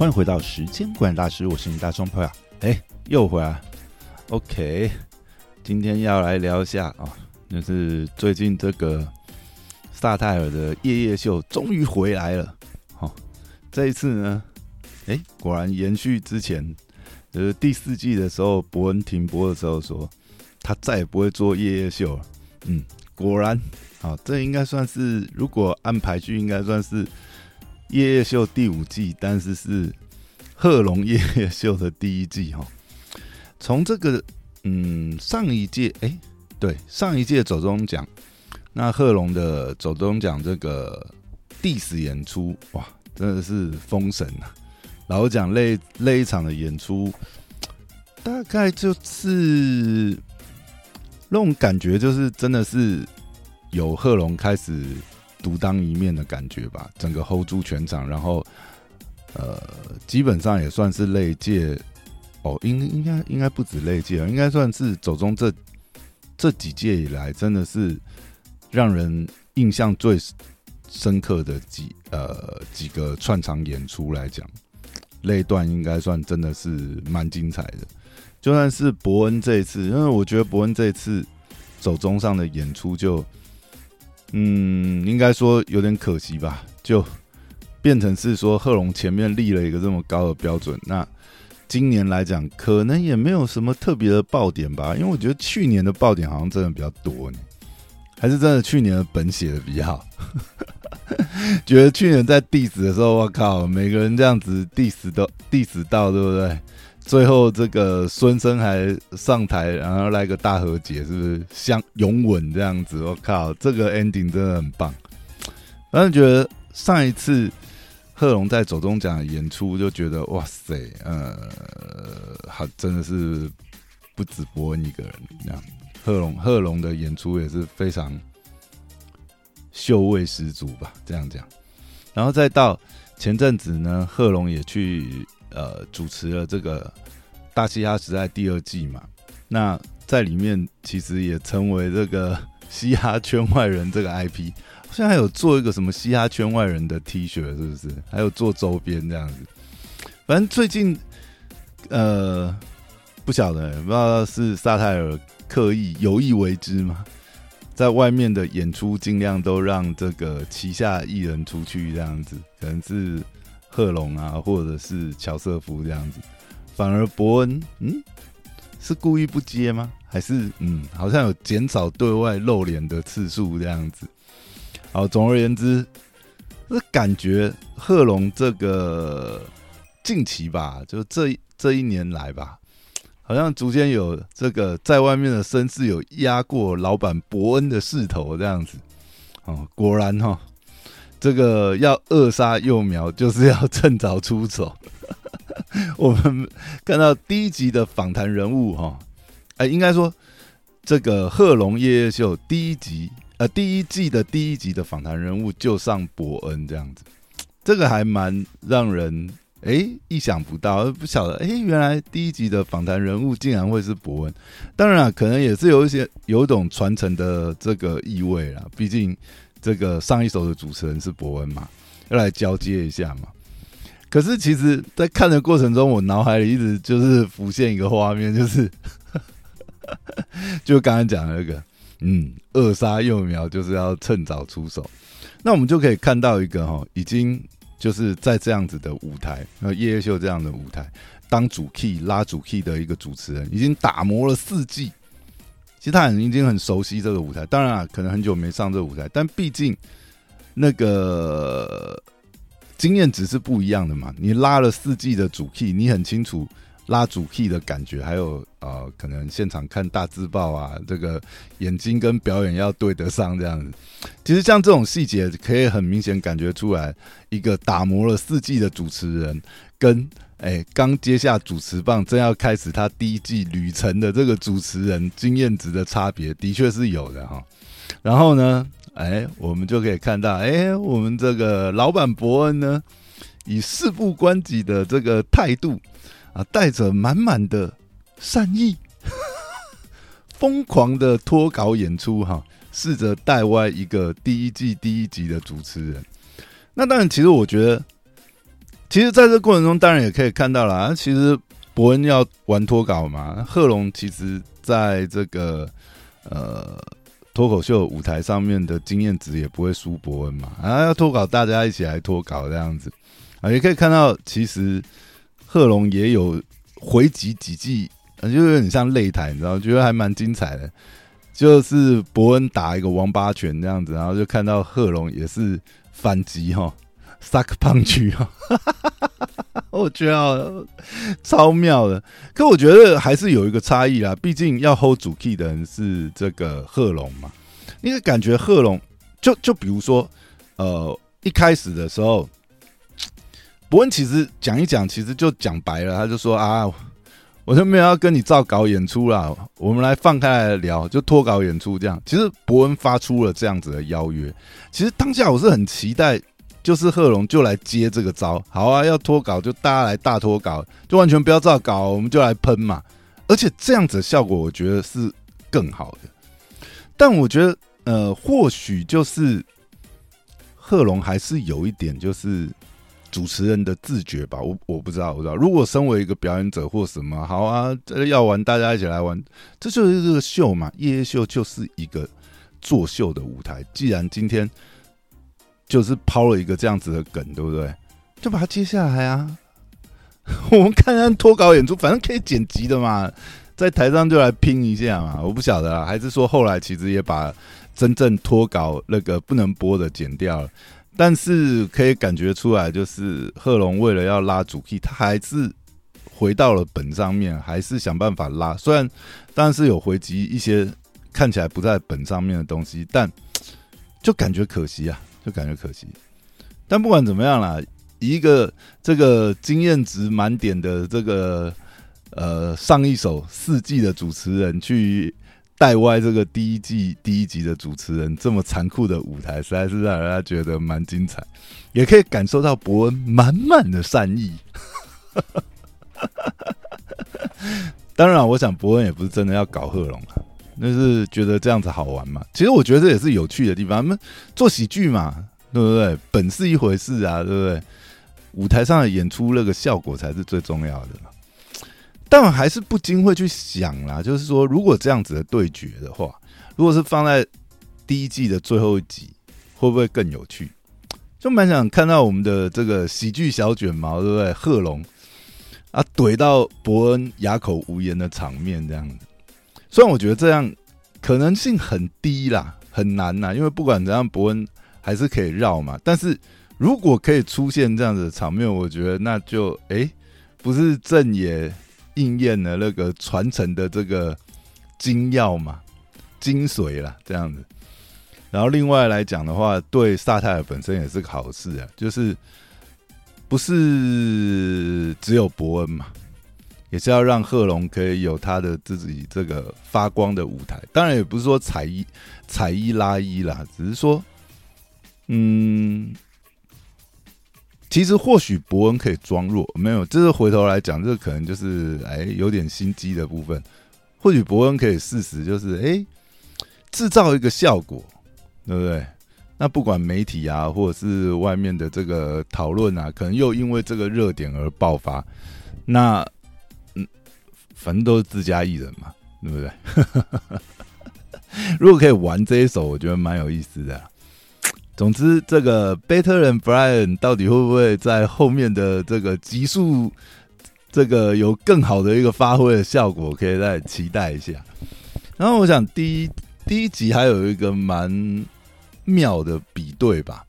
欢迎回到时间管理大师，我是你大双朋友。哎，又回来。OK，今天要来聊一下啊，就是最近这个萨泰尔的夜夜秀终于回来了。好，这一次呢，哎，果然延续之前，就是第四季的时候，伯恩停播的时候说，他再也不会做夜夜秀了。嗯，果然，好，这应该算是如果按排序，应该算是。夜夜秀第五季，但是是贺龙夜夜秀的第一季哈。从这个嗯上一届哎对上一届走中奖，那贺龙的走中奖这个第十演出哇，真的是封神啊！老讲那那一场的演出，大概就是那种感觉，就是真的是有贺龙开始。独当一面的感觉吧，整个 hold 住全场，然后呃，基本上也算是类届哦，应应该应该不止类届，应该算是走中这这几届以来，真的是让人印象最深刻的几呃几个串场演出来讲，那段应该算真的是蛮精彩的。就算是伯恩这一次，因为我觉得伯恩这一次走中上的演出就。嗯，应该说有点可惜吧，就变成是说贺龙前面立了一个这么高的标准，那今年来讲可能也没有什么特别的爆点吧，因为我觉得去年的爆点好像真的比较多呢，还是真的去年的本写的比较好，觉得去年在 diss 的时候，我靠，每个人这样子 diss 都 diss 到，对不对？最后这个孙生还上台，然后来个大和解，是不是相拥吻这样子？我靠，这个 ending 真的很棒。反正觉得上一次贺龙在走中奖演出，就觉得哇塞，呃，好，真的是不止伯恩一个人这样。贺龙贺龙的演出也是非常秀味十足吧，这样讲。然后再到前阵子呢，贺龙也去。呃，主持了这个《大嘻哈时代》第二季嘛，那在里面其实也成为这个嘻哈圈外人这个 IP，现在还有做一个什么嘻哈圈外人的 T 恤，是不是？还有做周边这样子。反正最近，呃，不晓得，不知道是萨泰尔刻意有意为之吗？在外面的演出尽量都让这个旗下艺人出去这样子，可能是。贺龙啊，或者是乔瑟夫这样子，反而伯恩，嗯，是故意不接吗？还是嗯，好像有减少对外露脸的次数这样子？好，总而言之，这感觉贺龙这个近期吧，就这这一年来吧，好像逐渐有这个在外面的声势有压过老板伯恩的势头这样子。哦，果然哈。这个要扼杀幼苗，就是要趁早出手。我们看到第一集的访谈人物哈，哎，应该说这个贺龙夜夜秀第一集，呃，第一季的第一集的访谈人物就上伯恩这样子，这个还蛮让人哎意想不到，不晓得哎，原来第一集的访谈人物竟然会是伯恩。当然，可能也是有一些有一种传承的这个意味啦，毕竟。这个上一首的主持人是伯恩嘛，要来交接一下嘛。可是其实，在看的过程中，我脑海里一直就是浮现一个画面，就是 就刚刚讲的那个，嗯，扼杀幼苗就是要趁早出手。那我们就可以看到一个哈，已经就是在这样子的舞台，呃，夜夜秀这样的舞台，当主 key 拉主 key 的一个主持人，已经打磨了四季。其实他很已经很熟悉这个舞台，当然啊，可能很久没上这个舞台，但毕竟那个经验值是不一样的嘛。你拉了四季的主 key，你很清楚拉主 key 的感觉，还有呃，可能现场看大字报啊，这个眼睛跟表演要对得上这样子。其实像这种细节，可以很明显感觉出来，一个打磨了四季的主持人跟。哎，刚接下主持棒，正要开始他第一季旅程的这个主持人经验值的差别，的确是有的哈。然后呢，哎，我们就可以看到，哎，我们这个老板伯恩呢，以事不关己的这个态度啊，带着满满的善意，疯狂的脱稿演出哈，试着带歪一个第一季第一集的主持人。那当然，其实我觉得。其实在这过程中，当然也可以看到了，其实伯恩要玩脱稿嘛，贺龙其实在这个呃脱口秀舞台上面的经验值也不会输伯恩嘛，啊，要脱稿，大家一起来脱稿这样子。啊，也可以看到，其实贺龙也有回击几记，就有点像擂台，你知道，觉得还蛮精彩的。就是伯恩打一个王八拳这样子，然后就看到贺龙也是反击哈，suck punch 哈，我觉得超妙的。可我觉得还是有一个差异啦，毕竟要 hold 主 key 的人是这个贺龙嘛。因为感觉贺龙就就比如说，呃，一开始的时候，伯恩其实讲一讲，其实就讲白了，他就说啊。我就没有要跟你照稿演出啦，我们来放开来聊，就脱稿演出这样。其实伯恩发出了这样子的邀约，其实当下我是很期待，就是贺龙就来接这个招。好啊，要脱稿就大家来大脱稿，就完全不要照稿，我们就来喷嘛。而且这样子效果，我觉得是更好的。但我觉得，呃，或许就是贺龙还是有一点就是。主持人的自觉吧，我我不知道，我不知道。如果身为一个表演者或什么，好啊，要玩大家一起来玩，这就是这个秀嘛。夜夜秀就是一个作秀的舞台。既然今天就是抛了一个这样子的梗，对不对？就把它接下来啊。我们看看脱稿演出，反正可以剪辑的嘛，在台上就来拼一下嘛。我不晓得啊，还是说后来其实也把真正脱稿那个不能播的剪掉了。但是可以感觉出来，就是贺龙为了要拉主 key，他还是回到了本上面，还是想办法拉。虽然但是有回击一些看起来不在本上面的东西，但就感觉可惜啊，就感觉可惜。但不管怎么样啦，一个这个经验值满点的这个呃上一首四季的主持人去。带歪这个第一季第一集的主持人这么残酷的舞台，实在是让人家觉得蛮精彩，也可以感受到伯恩满满的善意。当然，我想伯恩也不是真的要搞贺龙啊，那是觉得这样子好玩嘛。其实我觉得这也是有趣的地方。他们做喜剧嘛，对不对？本是一回事啊，对不对？舞台上的演出那个效果才是最重要的。但我还是不禁会去想啦，就是说，如果这样子的对决的话，如果是放在第一季的最后一集，会不会更有趣？就蛮想看到我们的这个喜剧小卷毛，对不对？贺龙啊，怼到伯恩哑口无言的场面，这样子。虽然我觉得这样可能性很低啦，很难呐，因为不管怎样，伯恩还是可以绕嘛。但是如果可以出现这样子的场面，我觉得那就哎，不是正也。应验了那个传承的这个精要嘛，精髓啦，这样子。然后另外来讲的话，对萨泰尔本身也是个好事啊，就是不是只有伯恩嘛，也是要让贺龙可以有他的自己这个发光的舞台。当然也不是说踩一踩一拉一啦，只是说，嗯。其实或许伯恩可以装弱，没有，这是回头来讲，这可能就是哎有点心机的部分。或许伯恩可以事实就是哎制造一个效果，对不对？那不管媒体啊，或者是外面的这个讨论啊，可能又因为这个热点而爆发。那，反正都是自家艺人嘛，对不对？如果可以玩这一手，我觉得蛮有意思的。总之，这个 Better and Brian 到底会不会在后面的这个集数，这个有更好的一个发挥的效果，可以再期待一下。然后，我想第一第一集还有一个蛮妙的比对吧，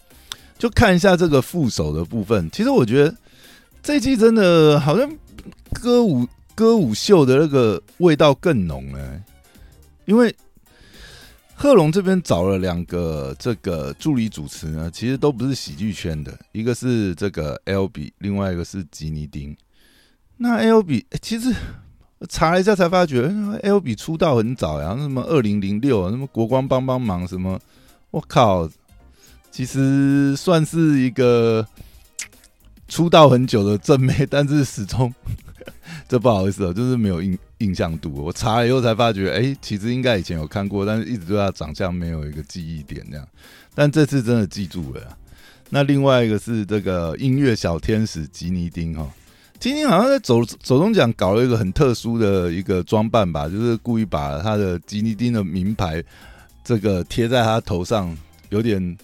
就看一下这个副手的部分。其实我觉得这季真的好像歌舞歌舞秀的那个味道更浓了，因为。贺龙这边找了两个这个助理主持呢，其实都不是喜剧圈的，一个是这个 L B，另外一个是吉尼丁。那 L B 其实查了一下才发觉，L B 出道很早呀，什么二零零六，什么国光帮帮忙，什么我靠，其实算是一个出道很久的正妹，但是始终 这不好意思哦，就是没有印。印象度，我查了以后才发觉，哎，其实应该以前有看过，但是一直对他长相没有一个记忆点这样。但这次真的记住了，那另外一个是这个音乐小天使吉尼丁哈，吉尼好像在走走中奖搞了一个很特殊的一个装扮吧，就是故意把他的吉尼丁的名牌这个贴在他头上，有点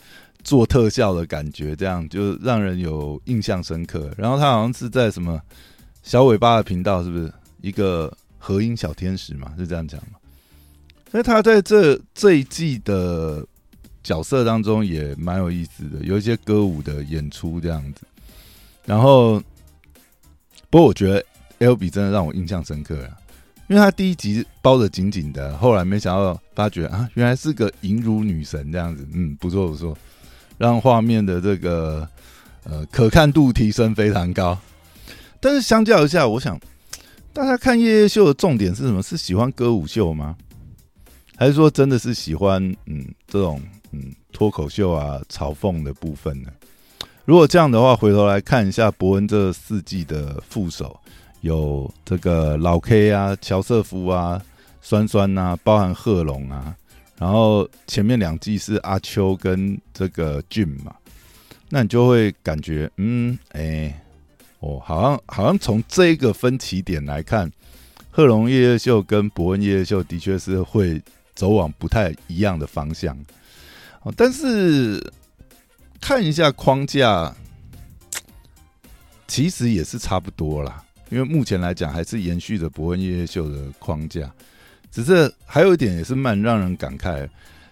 做特效的感觉，这样就让人有印象深刻。然后他好像是在什么小尾巴的频道，是不是一个和音小天使嘛？是这样讲嘛？所以他在这这一季的。角色当中也蛮有意思的，有一些歌舞的演出这样子。然后，不过我觉得 L B 真的让我印象深刻啊，因为他第一集包的紧紧的，后来没想到发觉啊，原来是个银乳女神这样子。嗯，不错不错，让画面的这个呃可看度提升非常高。但是相较一下，我想大家看夜夜秀的重点是什么？是喜欢歌舞秀吗？还是说真的是喜欢嗯这种？嗯，脱口秀啊，嘲讽的部分呢？如果这样的话，回头来看一下伯恩这四季的副手，有这个老 K 啊、乔瑟夫啊、酸酸啊，包含贺龙啊，然后前面两季是阿秋跟这个俊嘛，那你就会感觉，嗯，哎，哦，好像好像从这个分歧点来看，贺龙夜夜秀跟伯恩夜夜秀的确是会走往不太一样的方向。哦但是看一下框架，其实也是差不多啦。因为目前来讲，还是延续着伯恩夜夜秀的框架。只是还有一点也是蛮让人感慨。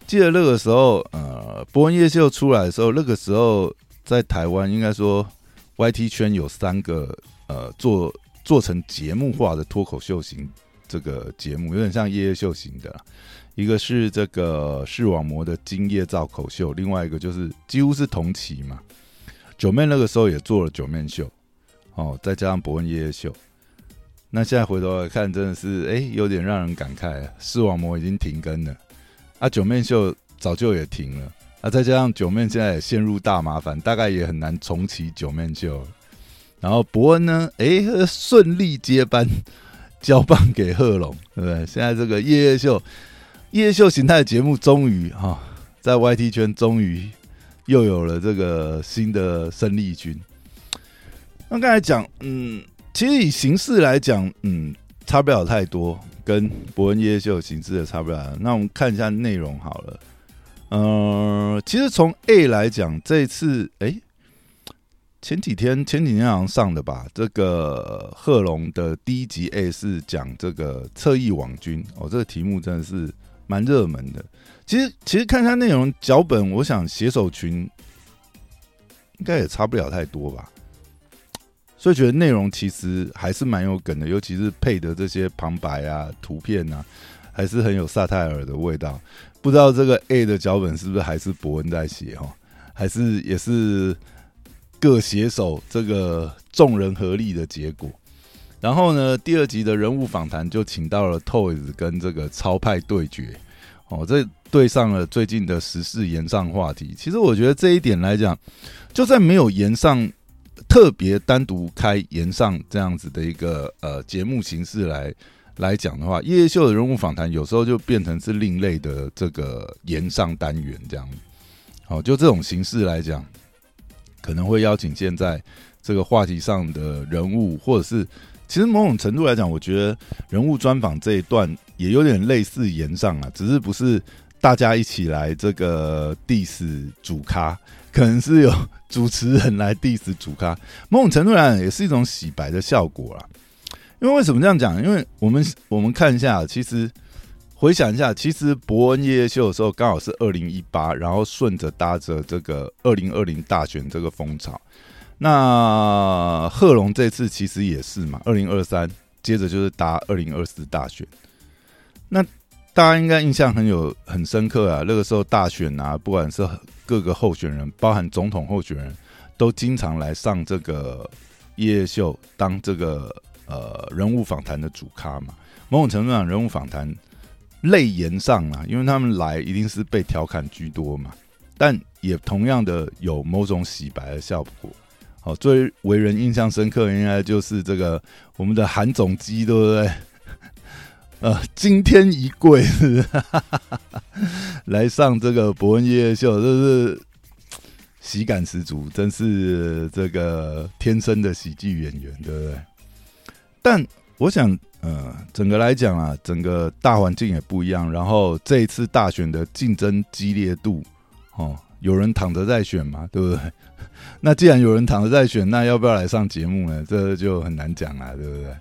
记得那个时候，呃，伯恩夜秀出来的时候，那个时候在台湾，应该说 YT 圈有三个呃做做成节目化的脱口秀型这个节目，有点像夜夜秀型的。一个是这个视网膜的今夜造口秀，另外一个就是几乎是同期嘛。九妹那个时候也做了九面秀，哦，再加上伯恩夜夜秀。那现在回头来看，真的是哎，有点让人感慨，视网膜已经停更了，啊，九面秀早就也停了，啊，再加上九面现在也陷入大麻烦，大概也很难重启九面秀。然后伯恩呢，哎，顺利接班，交棒给贺龙，对不对？现在这个夜夜秀。夜秀形态的节目终于哈，在 YT 圈终于又有了这个新的生力军。那刚才讲，嗯，其实以形式来讲，嗯，差不了太多，跟伯恩夜秀形式也差不了。那我们看一下内容好了。嗯，其实从 A 来讲，这次，哎，前几天前几天好像上的吧，这个贺龙的第一集 A 是讲这个侧翼网军哦，这个题目真的是。蛮热门的，其实其实看一下内容脚本，我想写手群应该也差不了太多吧，所以觉得内容其实还是蛮有梗的，尤其是配的这些旁白啊、图片啊，还是很有萨泰尔的味道。不知道这个 A 的脚本是不是还是伯恩在写哈，还是也是各写手这个众人合力的结果。然后呢，第二集的人物访谈就请到了 Toys 跟这个超派对决，哦，这对上了最近的时事延上话题。其实我觉得这一点来讲，就算没有延上特别单独开延上这样子的一个呃节目形式来来讲的话，夜秀的人物访谈有时候就变成是另类的这个延上单元这样。好，就这种形式来讲，可能会邀请现在这个话题上的人物，或者是。其实某种程度来讲，我觉得人物专访这一段也有点类似言上啊，只是不是大家一起来这个 diss 主咖，可能是有主持人来 diss 主咖。某种程度来讲，也是一种洗白的效果啦。因为为什么这样讲？因为我们我们看一下，其实回想一下，其实伯恩夜夜秀的时候刚好是二零一八，然后顺着搭着这个二零二零大选这个风潮。那贺龙这次其实也是嘛，二零二三接着就是打二零二四大选。那大家应该印象很有很深刻啊，那个时候大选啊，不管是各个候选人，包含总统候选人，都经常来上这个夜夜秀当这个呃人物访谈的主咖嘛。某种程度上，人物访谈泪言上啊，因为他们来一定是被调侃居多嘛，但也同样的有某种洗白的效果。哦，最为人印象深刻应该就是这个我们的韩总机，对不对？呃，惊天一跪，来上这个伯恩夜夜秀，这是喜感十足，真是这个天生的喜剧演员，对不对？但我想，呃，整个来讲啊，整个大环境也不一样。然后这一次大选的竞争激烈度，哦，有人躺着在选嘛，对不对？那既然有人躺着在选，那要不要来上节目呢？这就很难讲了，对不对？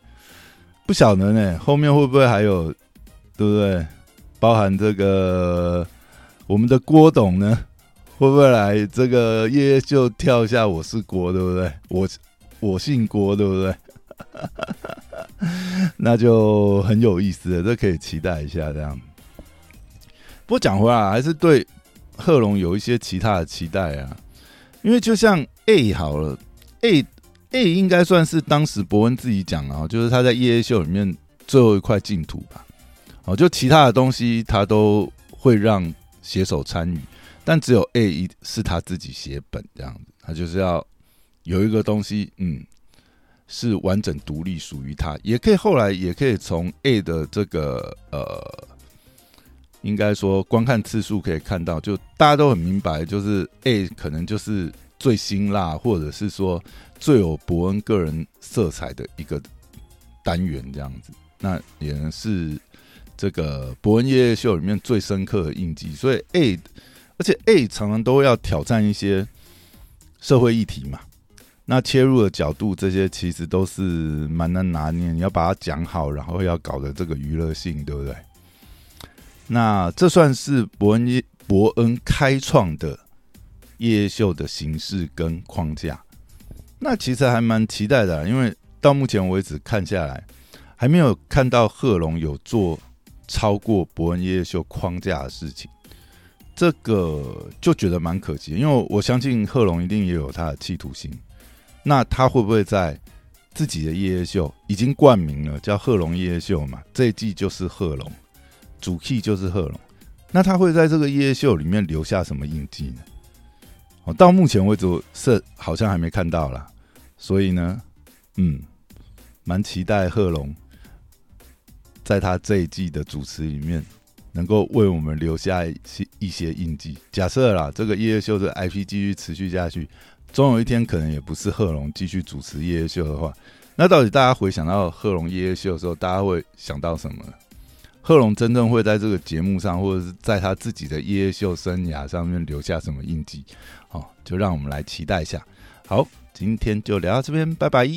不晓得呢，后面会不会还有，对不对？包含这个我们的郭董呢，会不会来这个夜夜就跳一下？我是郭，对不对？我我姓郭，对不对？那就很有意思了，这可以期待一下。这样，不过讲回来，还是对贺龙有一些其他的期待啊。因为就像 A 好了，A A 应该算是当时伯恩自己讲啊，就是他在夜夜秀里面最后一块净土吧。哦，就其他的东西他都会让写手参与，但只有 A 一是他自己写本这样子，他就是要有一个东西，嗯，是完整独立属于他，也可以后来也可以从 A 的这个呃。应该说，观看次数可以看到，就大家都很明白，就是 A 可能就是最辛辣，或者是说最有伯恩个人色彩的一个单元这样子。那也是这个伯恩夜夜秀里面最深刻的印记。所以 A，而且 A 常常都要挑战一些社会议题嘛。那切入的角度，这些其实都是蛮难拿捏。你要把它讲好，然后要搞的这个娱乐性，对不对？那这算是伯恩伯恩开创的夜秀的形式跟框架。那其实还蛮期待的，因为到目前为止看下来，还没有看到贺龙有做超过伯恩夜夜秀框架的事情。这个就觉得蛮可惜，因为我相信贺龙一定也有他的企图心。那他会不会在自己的夜夜秀已经冠名了，叫贺龙夜夜秀嘛？这一季就是贺龙。主 key 就是贺龙，那他会在这个夜夜秀里面留下什么印记呢？哦，到目前为止是好像还没看到啦，所以呢，嗯，蛮期待贺龙在他这一季的主持里面能够为我们留下一些一些印记。假设啦，这个夜夜秀的 IP 继续持续下去，总有一天可能也不是贺龙继续主持夜夜秀的话，那到底大家回想到贺龙夜夜秀的时候，大家会想到什么？贺龙真正会在这个节目上，或者是在他自己的夜夜秀生涯上面留下什么印记？好，就让我们来期待一下。好，今天就聊到这边，拜拜。